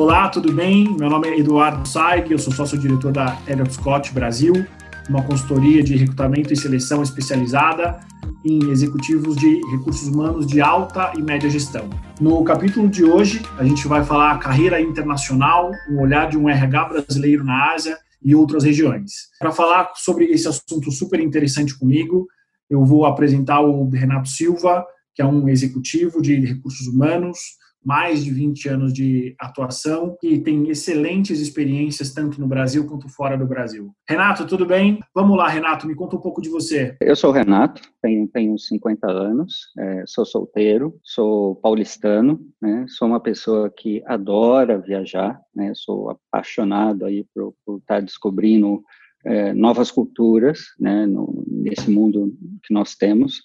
Olá, tudo bem? Meu nome é Eduardo Saig, eu sou sócio-diretor da Elliott Scott Brasil, uma consultoria de recrutamento e seleção especializada em executivos de recursos humanos de alta e média gestão. No capítulo de hoje, a gente vai falar carreira internacional, um olhar de um RH brasileiro na Ásia e outras regiões. Para falar sobre esse assunto super interessante comigo, eu vou apresentar o Renato Silva, que é um executivo de recursos humanos, mais de 20 anos de atuação e tem excelentes experiências tanto no Brasil quanto fora do Brasil. Renato, tudo bem? Vamos lá, Renato, me conta um pouco de você. Eu sou o Renato, tenho, tenho 50 anos, é, sou solteiro, sou paulistano, né, sou uma pessoa que adora viajar, né, sou apaixonado aí por, estar descobrindo é, novas culturas, né, no, nesse mundo que nós temos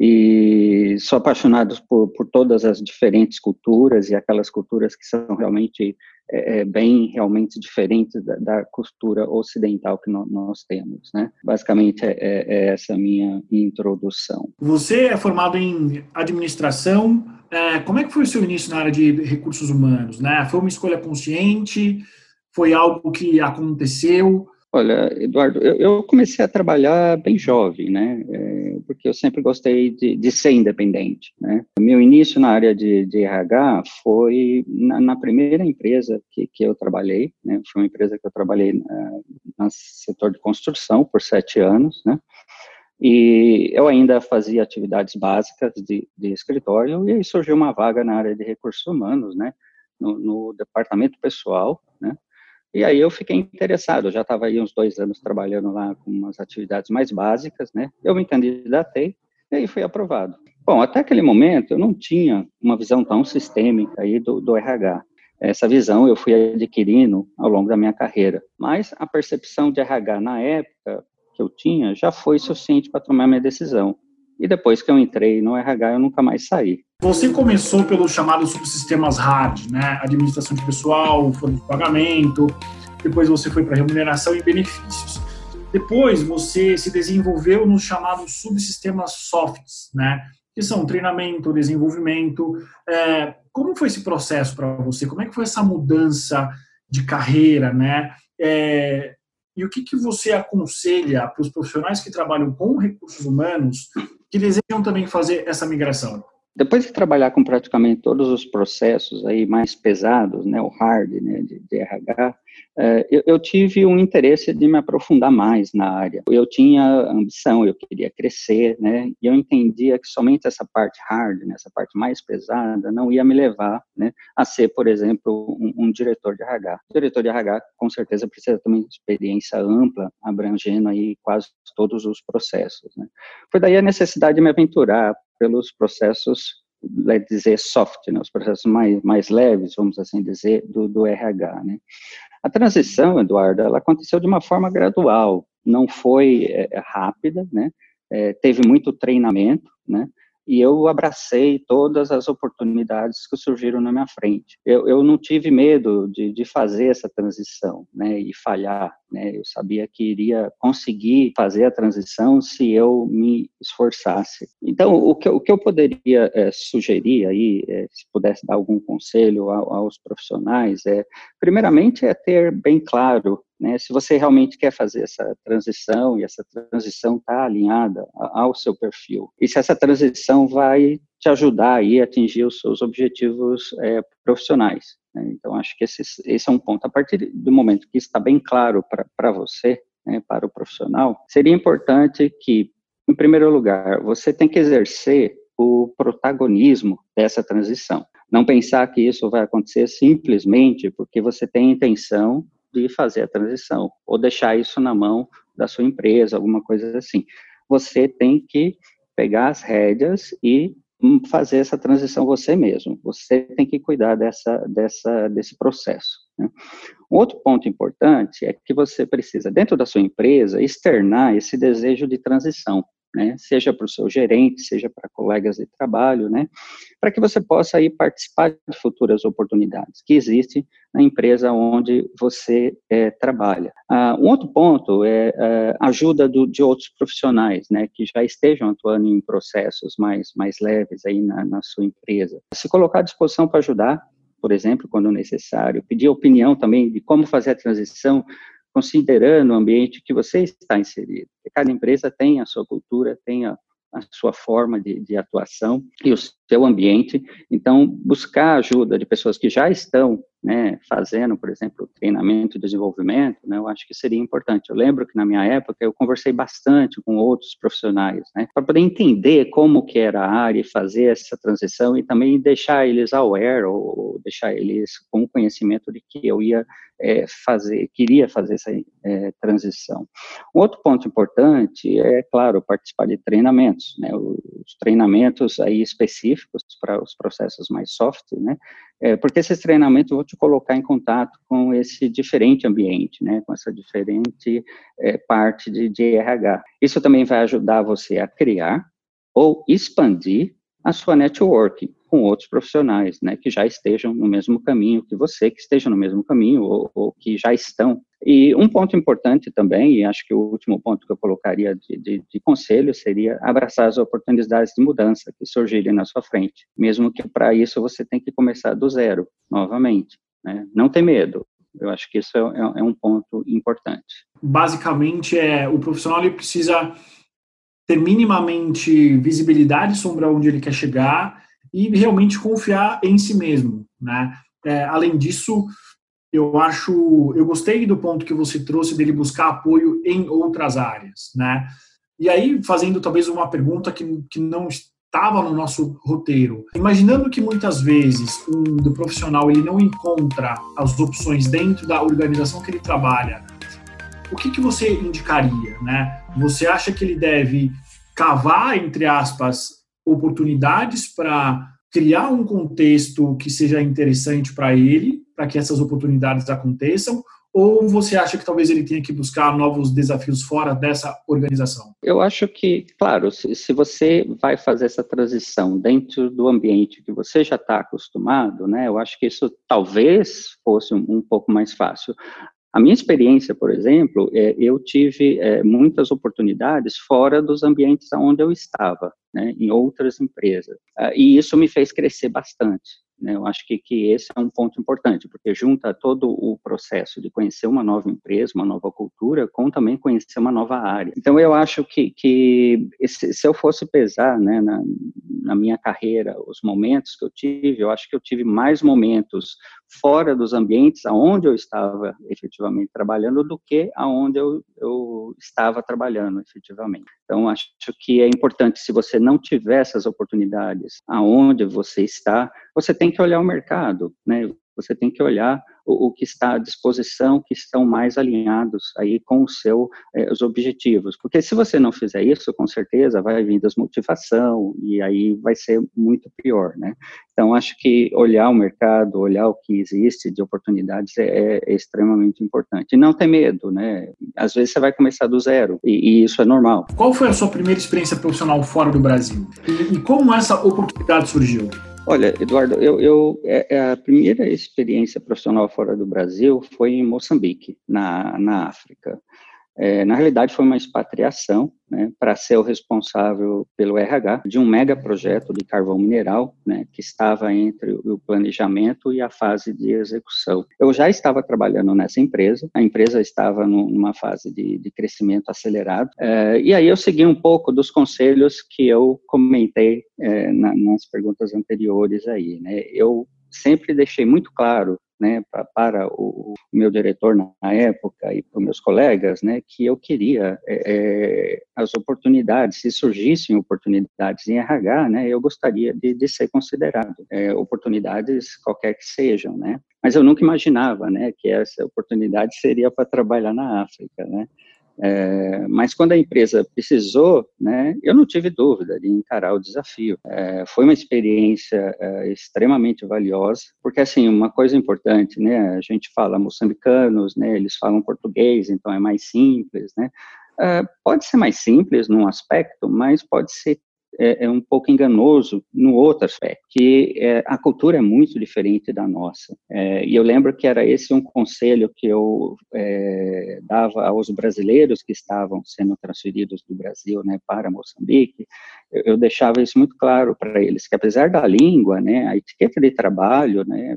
e sou apaixonado por, por todas as diferentes culturas e aquelas culturas que são realmente é, é bem realmente diferentes da, da cultura ocidental que no, nós temos, né? Basicamente é, é, é, essa minha introdução. Você é formado em administração. É, como é que foi o seu início na área de recursos humanos? Né? Foi uma escolha consciente? Foi algo que aconteceu? Olha, Eduardo, eu, eu comecei a trabalhar bem jovem, né? É, porque eu sempre gostei de, de, ser independente, né? Meu início na área de, de RH foi na, na, primeira empresa que, que eu trabalhei, né? Foi uma empresa que eu trabalhei no setor de construção por sete anos, né? E eu ainda fazia atividades básicas de, de escritório e aí surgiu uma vaga na área de recursos humanos, né? No, no departamento pessoal, né? E aí eu fiquei interessado, eu já estava aí uns dois anos trabalhando lá com umas atividades mais básicas, né? Eu me candidatei e aí fui aprovado. Bom, até aquele momento eu não tinha uma visão tão sistêmica aí do, do RH. Essa visão eu fui adquirindo ao longo da minha carreira, mas a percepção de RH na época que eu tinha já foi suficiente para tomar minha decisão. E depois que eu entrei no RH, eu nunca mais saí. Você começou pelos chamados subsistemas hard, né? Administração de pessoal, folha de pagamento, depois você foi para remuneração e benefícios. Depois você se desenvolveu nos chamados subsistemas softs, né? Que são treinamento, desenvolvimento. É, como foi esse processo para você? Como é que foi essa mudança de carreira, né? É, e o que, que você aconselha para os profissionais que trabalham com recursos humanos que desejam também fazer essa migração? Depois de trabalhar com praticamente todos os processos aí mais pesados, né, o hard, né, de, de RH, eu, eu, tive um interesse de me aprofundar mais na área. Eu tinha ambição, eu queria crescer, né, e eu entendia que somente essa parte hard, né, essa parte mais pesada, não ia me levar, né, a ser, por exemplo, um, um diretor de RH. O diretor de RH, com certeza, precisa ter uma experiência ampla, abrangendo aí quase todos os processos, né. Foi daí a necessidade de me aventurar pelos processos, vai dizer, soft, né, os processos mais, mais leves, vamos assim dizer, do, do RH. Né. A transição, Eduardo, ela aconteceu de uma forma gradual, não foi é, rápida, né, é, teve muito treinamento, né, e eu abracei todas as oportunidades que surgiram na minha frente. Eu, eu não tive medo de, de fazer essa transição, né, e falhar, né, eu sabia que iria conseguir fazer a transição se eu me esforçasse. Então, o que, o que eu poderia é, sugerir aí, é, se pudesse dar algum conselho aos profissionais, é, primeiramente, é ter bem claro né, se você realmente quer fazer essa transição e essa transição está alinhada ao seu perfil, e se essa transição vai te ajudar aí a atingir os seus objetivos é, profissionais. Né? Então, acho que esse, esse, é um ponto. A partir do momento que está bem claro para você, né, para o profissional, seria importante que, em primeiro lugar, você tem que exercer o protagonismo dessa transição. Não pensar que isso vai acontecer simplesmente porque você tem intenção de fazer a transição, ou deixar isso na mão da sua empresa, alguma coisa assim. Você tem que pegar as rédeas e hum, fazer essa transição você mesmo. Você tem que cuidar dessa, dessa, desse processo. Né? Um outro ponto importante é que você precisa, dentro da sua empresa, externar esse desejo de transição né, seja para o seu gerente, seja para colegas de trabalho, né, para que você possa aí participar de futuras oportunidades que existem na empresa onde você é, trabalha. Ah, um outro ponto é a é, ajuda do, de outros profissionais, né, que já estejam atuando em processos mais, mais leves aí na, na sua empresa. Se colocar à disposição para ajudar, por exemplo, quando necessário, pedir opinião também de como fazer a transição, considerando o ambiente que você está inserido. Cada empresa tem a sua cultura, tem a, a sua forma de, de, atuação e o seu ambiente. Então, buscar ajuda de pessoas que já estão né, fazendo, por exemplo, treinamento e desenvolvimento, né, eu acho que seria importante. Eu lembro que na minha época eu conversei bastante com outros profissionais, né, para poder entender como que era a área e fazer essa transição e também deixar eles aware ou deixar eles com conhecimento de que eu ia é, fazer, queria fazer essa é, transição. Um outro ponto importante é, claro, participar de treinamentos, né, os treinamentos aí específicos para os processos mais soft, né, é, porque esses treinamentos vão te colocar em contato com esse diferente ambiente, né, com essa diferente é, parte de, de RH. Isso também vai ajudar você a criar ou expandir a sua network com outros profissionais, né, que já estejam no mesmo caminho que você, que estejam no mesmo caminho ou, ou que já estão. E um ponto importante também, e acho que o último ponto que eu colocaria de, de, de conselho seria abraçar as oportunidades de mudança que surgirem na sua frente, mesmo que para isso você tem que começar do zero, novamente. Né? Não ter medo, eu acho que isso é, é, é, um ponto importante. Basicamente, é o profissional ele precisa ter minimamente visibilidade sobre onde ele quer chegar e realmente confiar em si mesmo, né? É, além disso, eu acho, eu gostei do ponto que você trouxe dele buscar apoio em outras áreas, né? E aí, fazendo talvez uma pergunta que, que não estava no nosso roteiro, imaginando que muitas vezes um do profissional ele não encontra as opções dentro da organização que ele trabalha, o que, que você indicaria, né? Você acha que ele deve cavar, entre aspas, oportunidades para criar um contexto que seja interessante para ele, para que essas oportunidades aconteçam, ou você acha que talvez ele tenha que buscar novos desafios fora dessa organização? Eu acho que, claro, se, você vai fazer essa transição dentro do ambiente que você já está acostumado, né, eu acho que isso talvez fosse um, um pouco mais fácil. A minha experiência, por exemplo, é, eu tive é, muitas oportunidades fora dos ambientes onde eu estava, né, em outras empresas, ah, e isso me fez crescer bastante. Né? Eu acho que, que esse é um ponto importante, porque junta todo o processo de conhecer uma nova empresa, uma nova cultura, com também conhecer uma nova área. Então, eu acho que, que se, se eu fosse pesar né, na, na minha carreira os momentos que eu tive, eu acho que eu tive mais momentos fora dos ambientes aonde eu estava efetivamente trabalhando do que aonde eu, eu estava trabalhando efetivamente. Então, acho que é importante, se você não tiver essas oportunidades aonde você está, você tem que olhar o mercado, né? Você tem que olhar o, o que está à disposição, que estão mais alinhados aí com o seu, eh, os objetivos. Porque se você não fizer isso, com certeza vai vir desmotivação e aí vai ser muito pior, né? Então, acho que olhar o mercado, olhar o que existe de oportunidades é, é extremamente importante. E não ter medo, né? Às vezes você vai começar do zero e, e, isso é normal. Qual foi a sua primeira experiência profissional fora do Brasil? E, e como essa oportunidade surgiu? Olha, Eduardo, eu, eu é, é, a primeira experiência profissional fora do Brasil foi em Moçambique, na, na África. É, na realidade, foi uma expatriação né, para ser o responsável pelo RH de um mega projeto de carvão mineral né, que estava entre o planejamento e a fase de execução. Eu já estava trabalhando nessa empresa, a empresa estava numa fase de, de crescimento acelerado, é, e aí eu segui um pouco dos conselhos que eu comentei é, na, nas perguntas anteriores aí. Né, eu sempre deixei muito claro né, pra, para o, meu diretor na época e para os meus colegas, né, que eu queria é, é, as oportunidades, se surgissem oportunidades em RH, né, eu gostaria de, de ser considerado, é, oportunidades qualquer que sejam, né, mas eu nunca imaginava, né, que essa oportunidade seria para trabalhar na África, né, é, mas quando a empresa precisou, né, eu não tive dúvida de encarar o desafio. É, foi uma experiência é, extremamente valiosa, porque assim uma coisa importante, né, a gente fala moçambicanos, né, eles falam português, então é mais simples, né. É, pode ser mais simples num aspecto, mas pode ser é, é um pouco enganoso no outro aspecto, que é, a cultura é muito diferente da nossa. É, e eu lembro que era esse um conselho que eu é, dava aos brasileiros que estavam sendo transferidos do Brasil né, para Moçambique, eu, eu deixava isso muito claro para eles, que apesar da língua, né, a etiqueta de trabalho, né,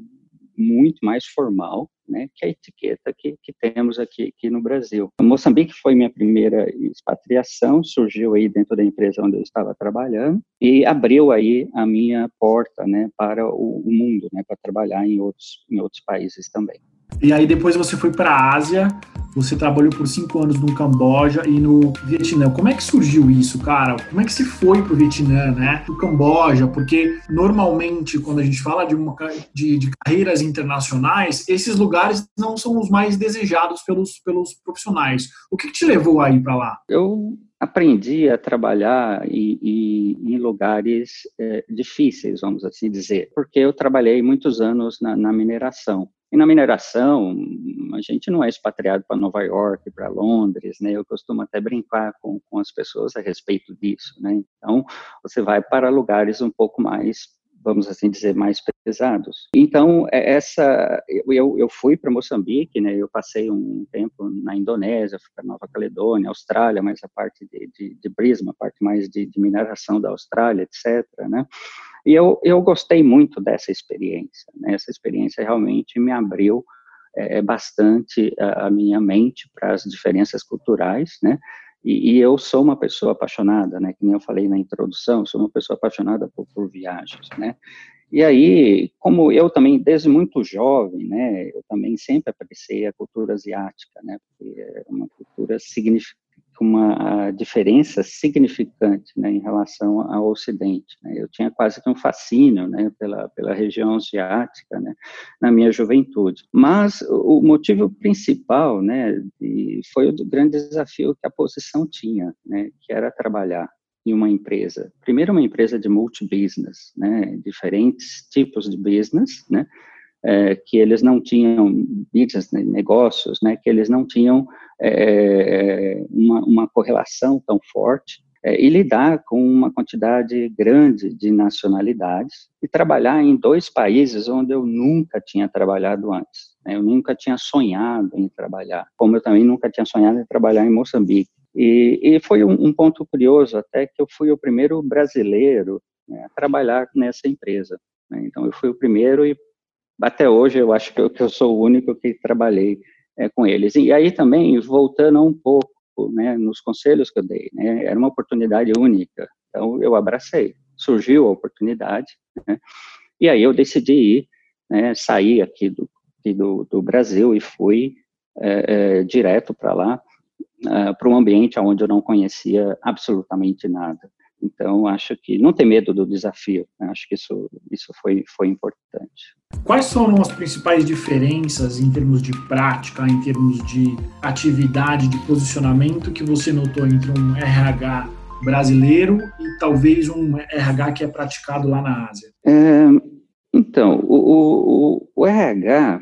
muito mais formal, né, que a etiqueta que, que temos aqui, aqui no Brasil. Moçambique foi minha primeira expatriação, surgiu aí dentro da empresa onde eu estava trabalhando e abriu aí a minha porta, né, para o, o mundo, né, para trabalhar em outros, em outros países também. E aí depois você foi para a Ásia, você trabalhou por cinco anos no Camboja e no Vietnã. Como é que surgiu isso, cara? Como é que se foi para o Vietnã, né? O Camboja, porque normalmente quando a gente fala de, uma, de, de, carreiras internacionais, esses lugares não são os mais desejados pelos, pelos profissionais. O que, que te levou aí para lá? Eu aprendi a trabalhar em, em lugares é, difíceis, vamos assim dizer, porque eu trabalhei muitos anos na, na mineração. E na mineração, a gente não é expatriado para Nova York, para Londres, né? Eu costumo até brincar com, com as pessoas a respeito disso, né? Então, você vai para lugares um pouco mais vamos assim dizer, mais pesados. Então, é, essa, eu, eu fui para Moçambique, né, eu passei um tempo na Indonésia, fui para Nova Caledônia, Austrália, mas a parte de, de, de Brisbane, a parte mais de, de mineração da Austrália, etc., né, e eu, eu gostei muito dessa experiência, né? essa experiência realmente me abriu é, bastante a, a, minha mente para as diferenças culturais, né? E, e, eu sou uma pessoa apaixonada, né? Que nem eu falei na introdução, sou uma pessoa apaixonada por, por viagens, né? E aí, como eu também, desde muito jovem, né, eu também sempre apreciei a cultura asiática, né, porque é uma cultura significativa uma diferença significante né, em relação ao Ocidente. Né? Eu tinha quase que um fascínio né, pela, pela região asiática né, na minha juventude. Mas o motivo principal né, foi o grande desafio que a posição tinha, né, que era trabalhar em uma empresa. Primeiro, uma empresa de multi-business, né, diferentes tipos de business, né, é, que eles não tinham business, né, negócios, né, que eles não tinham é, uma, uma, correlação tão forte, é, e lidar com uma quantidade grande de nacionalidades e trabalhar em dois países onde eu nunca tinha trabalhado antes. Né, eu nunca tinha sonhado em trabalhar, como eu também nunca tinha sonhado em trabalhar em Moçambique. E, e foi um, um, ponto curioso até que eu fui o primeiro brasileiro né, a trabalhar nessa empresa. Né, então, eu fui o primeiro e até hoje eu acho que eu, que eu sou o único que trabalhei é, com eles. E aí também, voltando um pouco, né, nos conselhos que eu dei, né, era uma oportunidade única, então eu abracei. Surgiu a oportunidade, né, e aí eu decidi ir, né, sair aqui do, aqui do, do Brasil e fui é, é, direto para lá, é, para um ambiente onde eu não conhecia absolutamente nada. Então, acho que não ter medo do desafio, né? acho que isso, isso foi, foi importante. Quais foram as principais diferenças em termos de prática, em termos de atividade, de posicionamento que você notou entre um RH brasileiro e talvez um RH que é praticado lá na Ásia? É, então, o, o, o RH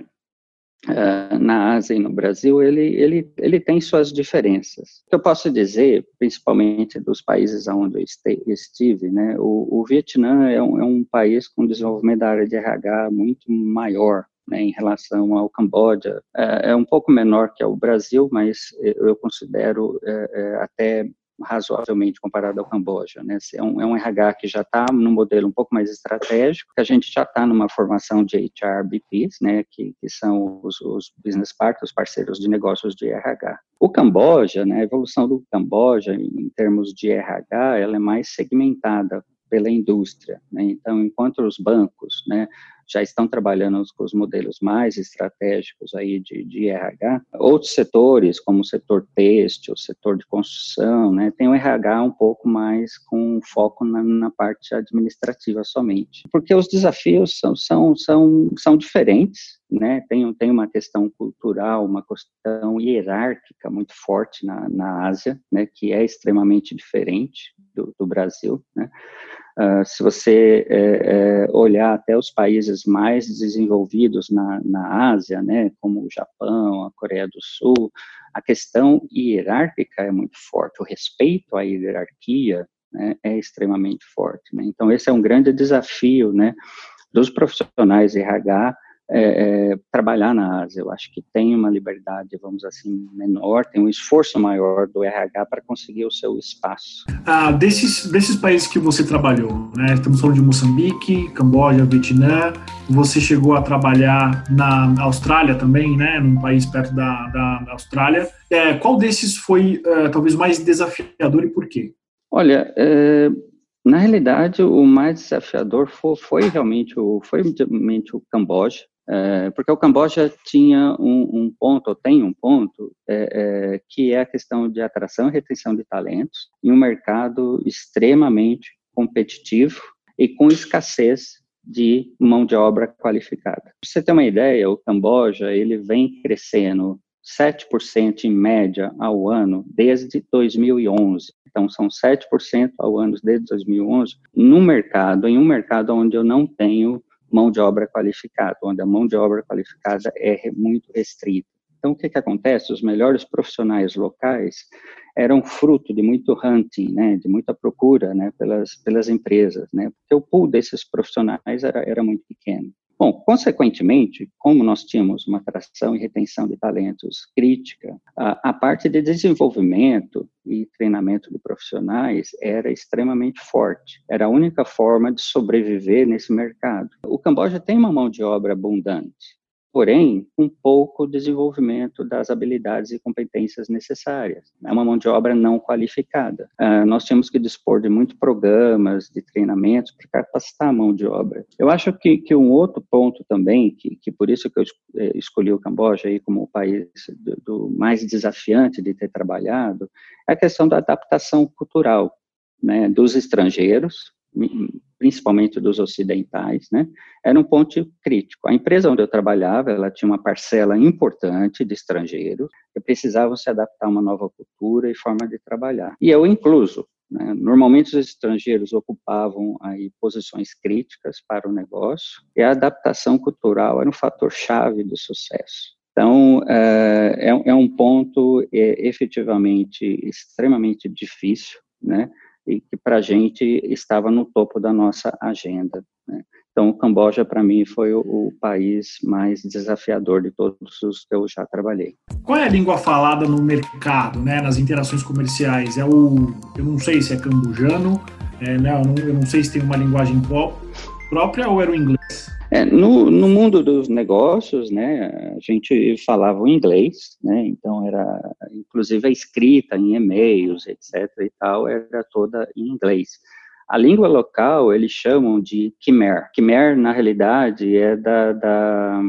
uh, na Ásia e no Brasil, ele, ele, ele tem suas diferenças. O que eu posso dizer, principalmente dos países onde eu estive, né, o, o Vietnã é um, é um país com desenvolvimento da área de RH muito maior, né, em relação ao Camboja. É, é, um pouco menor que o Brasil, mas eu considero é, é, até razoavelmente comparado ao Camboja. Né? É, um, é um RH que já está num modelo um pouco mais estratégico, que a gente já está numa formação de HR BPs, né, que, que são os, os business partners, os parceiros de negócios de RH. O Camboja, né, a evolução do Camboja em termos de RH, ela é mais segmentada pela indústria. Né? Então, enquanto os bancos, né, já estão trabalhando com os modelos mais estratégicos aí de, de RH. Outros setores, como o setor têxtil, o setor de construção, né, tem o RH um pouco mais com foco na, na, parte administrativa somente. Porque os desafios são, são, são, são diferentes, né, tem, tem uma questão cultural, uma questão hierárquica muito forte na, na Ásia, né, que é extremamente diferente do, do Brasil, né, Uh, se você é, é, olhar até os países mais desenvolvidos na, na Ásia, né, como o Japão, a Coreia do Sul, a questão hierárquica é muito forte, o respeito à hierarquia né, é extremamente forte. Né? Então, esse é um grande desafio né, dos profissionais de RH é, é, trabalhar na Ásia. Eu acho que tem uma liberdade, vamos assim, menor, tem um esforço maior do RH para conseguir o seu espaço. Ah, desses, desses países que você trabalhou, né, estamos falando de Moçambique, Camboja, Vietnã, você chegou a trabalhar na Austrália também, né, num país perto da, da, da Austrália. É, qual desses foi uh, talvez mais desafiador e por quê? Olha, é, na realidade, o mais desafiador foi, foi realmente o, foi realmente o Camboja, é, porque o Camboja tinha um, um, ponto, ou tem um ponto, é, é, que é a questão de atração e retenção de talentos em um mercado extremamente competitivo e com escassez de mão de obra qualificada. Para você ter uma ideia, o Camboja ele vem crescendo 7% em média ao ano desde 2011. Então, são 7% ao ano desde 2011 no mercado, em um mercado onde eu não tenho mão de obra qualificada, onde a mão de obra qualificada é muito restrita. Então, o que, que acontece? Os melhores profissionais locais eram fruto de muito hunting, né, de muita procura né, pelas, pelas empresas, né, porque o pool desses profissionais era, era muito pequeno. Bom, consequentemente, como nós tínhamos uma atração e retenção de talentos crítica, a, a, parte de desenvolvimento e treinamento de profissionais era extremamente forte. Era a única forma de sobreviver nesse mercado. O Camboja tem uma mão de obra abundante, porém, um pouco desenvolvimento das habilidades e competências necessárias. É uma mão de obra não qualificada. Uh, nós temos que dispor de muitos programas de treinamentos para capacitar a mão de obra. Eu acho que, que um outro ponto também, que, que por isso que eu eh, escolhi o Camboja aí como o país do, do mais desafiante de ter trabalhado, é a questão da adaptação cultural né, dos estrangeiros, principalmente dos ocidentais, né, era um ponto crítico. A empresa onde eu trabalhava, ela tinha uma parcela importante de estrangeiros que precisavam se adaptar a uma nova cultura e forma de trabalhar. E eu incluso. Né, normalmente os estrangeiros ocupavam aí posições críticas para o negócio e a adaptação cultural era um fator chave do sucesso. Então, é, é, é um ponto é, efetivamente extremamente difícil, né? E que para a gente estava no topo da nossa agenda. Né? Então, o Camboja, para mim, foi o, o, país mais desafiador de todos os que eu já trabalhei. Qual é a língua falada no mercado, né, nas interações comerciais? É o, eu não sei se é cambojano, é, né, eu, não, eu não sei se tem uma linguagem própria ou era o inglês? É, no, no, mundo dos negócios, né, a gente falava o inglês, né, então era, inclusive a escrita em e-mails, etc e tal, era toda em inglês. A língua local, eles chamam de Khmer. Khmer, na realidade, é da, da,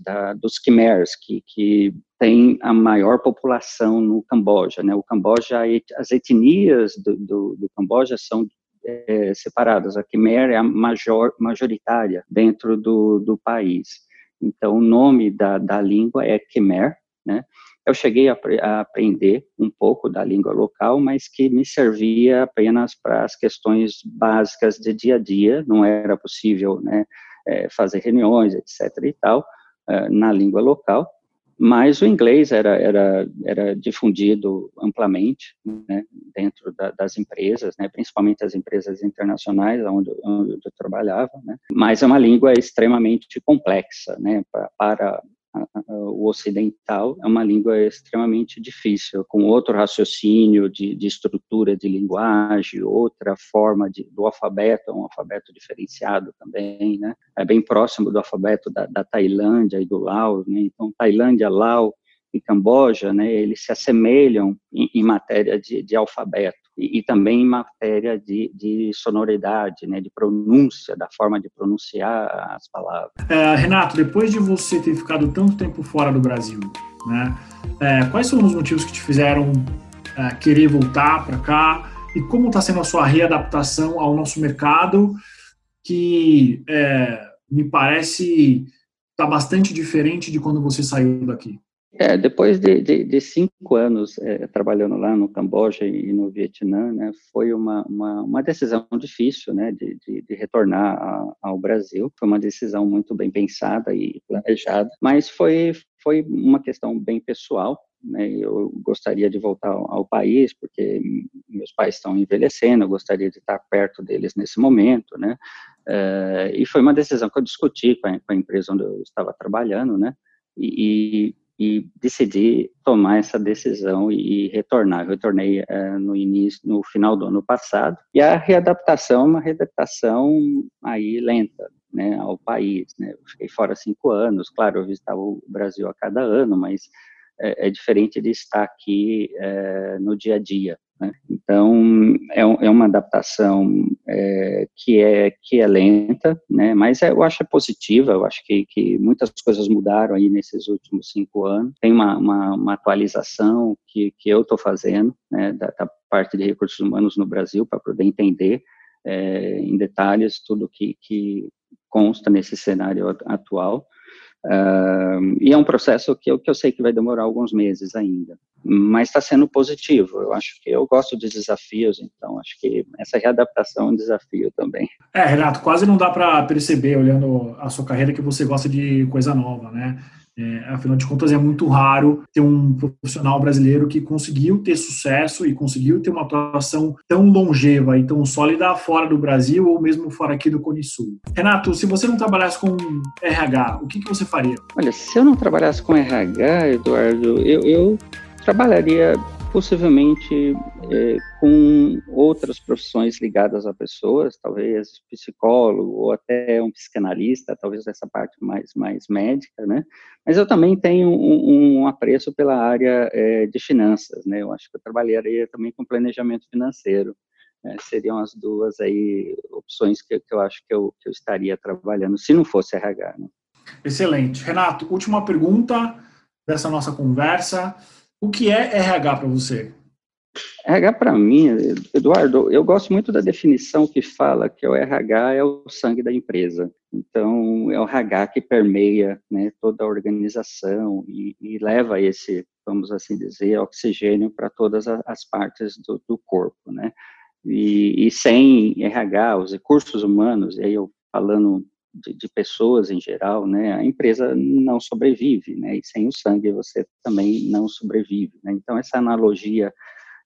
da dos Khmers, que, que tem a maior população no Camboja, né, o Camboja, as etnias do, do, do Camboja são é, separadas. A Khmer é a major, majoritária dentro do, do país. Então, o nome da, da língua é Khmer, né? Eu cheguei a, a, aprender um pouco da língua local, mas que me servia apenas para as questões básicas de dia a dia, não era possível, né, é, fazer reuniões, etc. e tal, é, na língua local, mas o inglês era, era, era difundido amplamente né, dentro da, das empresas, né, principalmente as empresas internacionais onde, onde eu trabalhava, né, mas é uma língua extremamente complexa né, para, para o ocidental é uma língua extremamente difícil, com outro raciocínio de, de estrutura de linguagem, outra forma de, do alfabeto, um alfabeto diferenciado também, né? É bem próximo do alfabeto da, da Tailândia e do Laos, né? Então, Tailândia, Laos e Camboja, né? Eles se assemelham em, em matéria de, de alfabeto e, e, também em matéria de, de sonoridade, né, de pronúncia, da forma de pronunciar as palavras. É, Renato, depois de você ter ficado tanto tempo fora do Brasil, né, é, quais são os motivos que te fizeram é, querer voltar para cá e como está sendo a sua readaptação ao nosso mercado, que é, me parece está bastante diferente de quando você saiu daqui? É, depois de, de, de cinco anos é, trabalhando lá no Camboja e no Vietnã, né, foi uma, uma, uma, decisão difícil, né, de, de, retornar a, ao Brasil. Foi uma decisão muito bem pensada e planejada, mas foi, foi uma questão bem pessoal. Né, eu gostaria de voltar ao, ao país porque meus pais estão envelhecendo, eu gostaria de estar perto deles nesse momento, né, É, e foi uma decisão que eu discuti com a, com a, empresa onde eu estava trabalhando, né? E decidi tomar essa decisão e, retornar. Eu retornei é, no início, no final do ano passado. E a readaptação, é uma readaptação aí lenta, né, ao país. Né? Eu fiquei fora cinco anos. Claro, eu visitava o Brasil a cada ano, mas é, é diferente de estar aqui é, no dia a dia. Né? Então, é, é, uma adaptação é, que, é, que é lenta, né? mas é, eu acho é positiva, eu acho que, que muitas coisas mudaram aí nesses últimos cinco anos. Tem uma, uma, uma atualização que, que eu estou fazendo né, da, da, parte de recursos humanos no Brasil para poder entender é, em detalhes tudo que, que consta nesse cenário atual. Uh, e é um processo que eu, que eu sei que vai demorar alguns meses ainda, mas está sendo positivo. Eu acho que eu gosto de desafios, então acho que essa readaptação é um desafio também. É, Renato, quase não dá para perceber, olhando a sua carreira, que você gosta de coisa nova, né? É, afinal de contas, é muito raro ter um profissional brasileiro que conseguiu ter sucesso e conseguiu ter uma atuação tão longeva e tão sólida fora do Brasil ou mesmo fora aqui do Cone Sul. Renato, se você não trabalhasse com RH, o que, que você faria? Olha, se eu não trabalhasse com RH, Eduardo, eu, eu trabalharia possivelmente é, com outras profissões ligadas a pessoas, talvez psicólogo ou até um psicanalista, talvez essa parte mais mais médica, né? Mas eu também tenho um, um apreço pela área é, de finanças, né? Eu acho que eu trabalharia também com planejamento financeiro. Né? Seriam as duas aí opções que, que eu acho que eu, que eu estaria trabalhando, se não fosse RH. Né? Excelente. Renato, última pergunta dessa nossa conversa. O que é RH para você? RH para mim, Eduardo, eu gosto muito da definição que fala que o RH é o sangue da empresa. Então, é o RH que permeia né, toda a organização e, e, leva esse, vamos assim dizer, oxigênio para todas as partes do, do corpo, né? E, e, sem RH, os recursos humanos, e aí eu falando de, de, pessoas em geral, né, a empresa não sobrevive, né, e sem o sangue você também não sobrevive, né, então essa analogia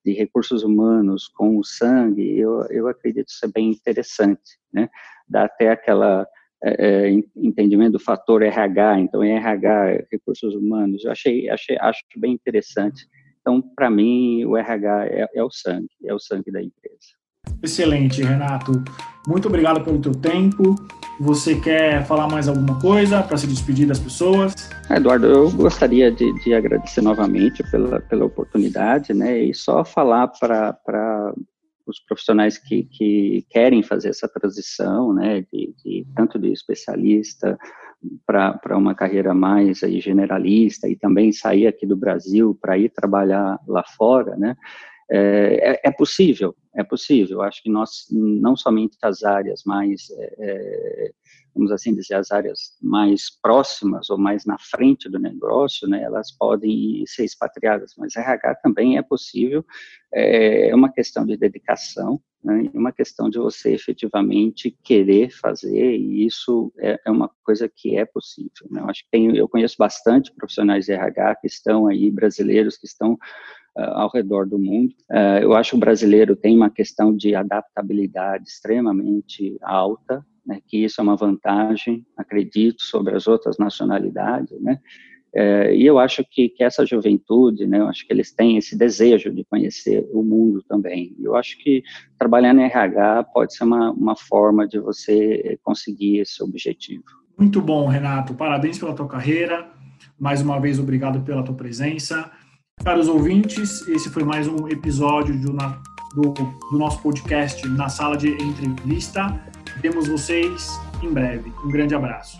de recursos humanos com o sangue, eu, eu acredito ser bem interessante, né, dá até aquela é, é entendimento do fator RH, então RH, recursos humanos, eu achei, achei acho bem interessante, então para mim o RH é, é o sangue, é o sangue da empresa. Excelente, Renato. Muito obrigado pelo teu tempo. Você quer falar mais alguma coisa para se despedir das pessoas? Eduardo, eu gostaria de, de agradecer novamente pela, pela oportunidade, né? E só falar para os profissionais que, que querem fazer essa transição, né? De, de tanto de especialista para uma carreira mais aí, generalista e também sair aqui do Brasil para ir trabalhar lá fora, né? É, é, é, possível, é possível. Acho que nós, não somente as áreas mais, é, é, vamos assim dizer, as áreas mais próximas ou mais na frente do negócio, né, elas podem ser expatriadas, mas RH também é possível, é, é uma questão de dedicação, né, uma questão de você efetivamente querer fazer, e isso é, é uma coisa que é possível. Né? Eu acho que tem, eu conheço bastante profissionais de RH que estão aí, brasileiros que estão ao redor do mundo. Uh, eu acho que o brasileiro tem uma questão de adaptabilidade extremamente alta, né, que isso é uma vantagem, acredito, sobre as outras nacionalidades, né, é, e eu acho que, que essa juventude, né, eu acho que eles têm esse desejo de conhecer o mundo também. Eu acho que trabalhar no RH pode ser uma, uma forma de você conseguir esse objetivo. Muito bom, Renato. Parabéns pela tua carreira. Mais uma vez, obrigado pela tua presença. Caros ouvintes, esse foi mais um episódio do, do, do nosso podcast na sala de entrevista. Vemos vocês em breve. Um grande abraço.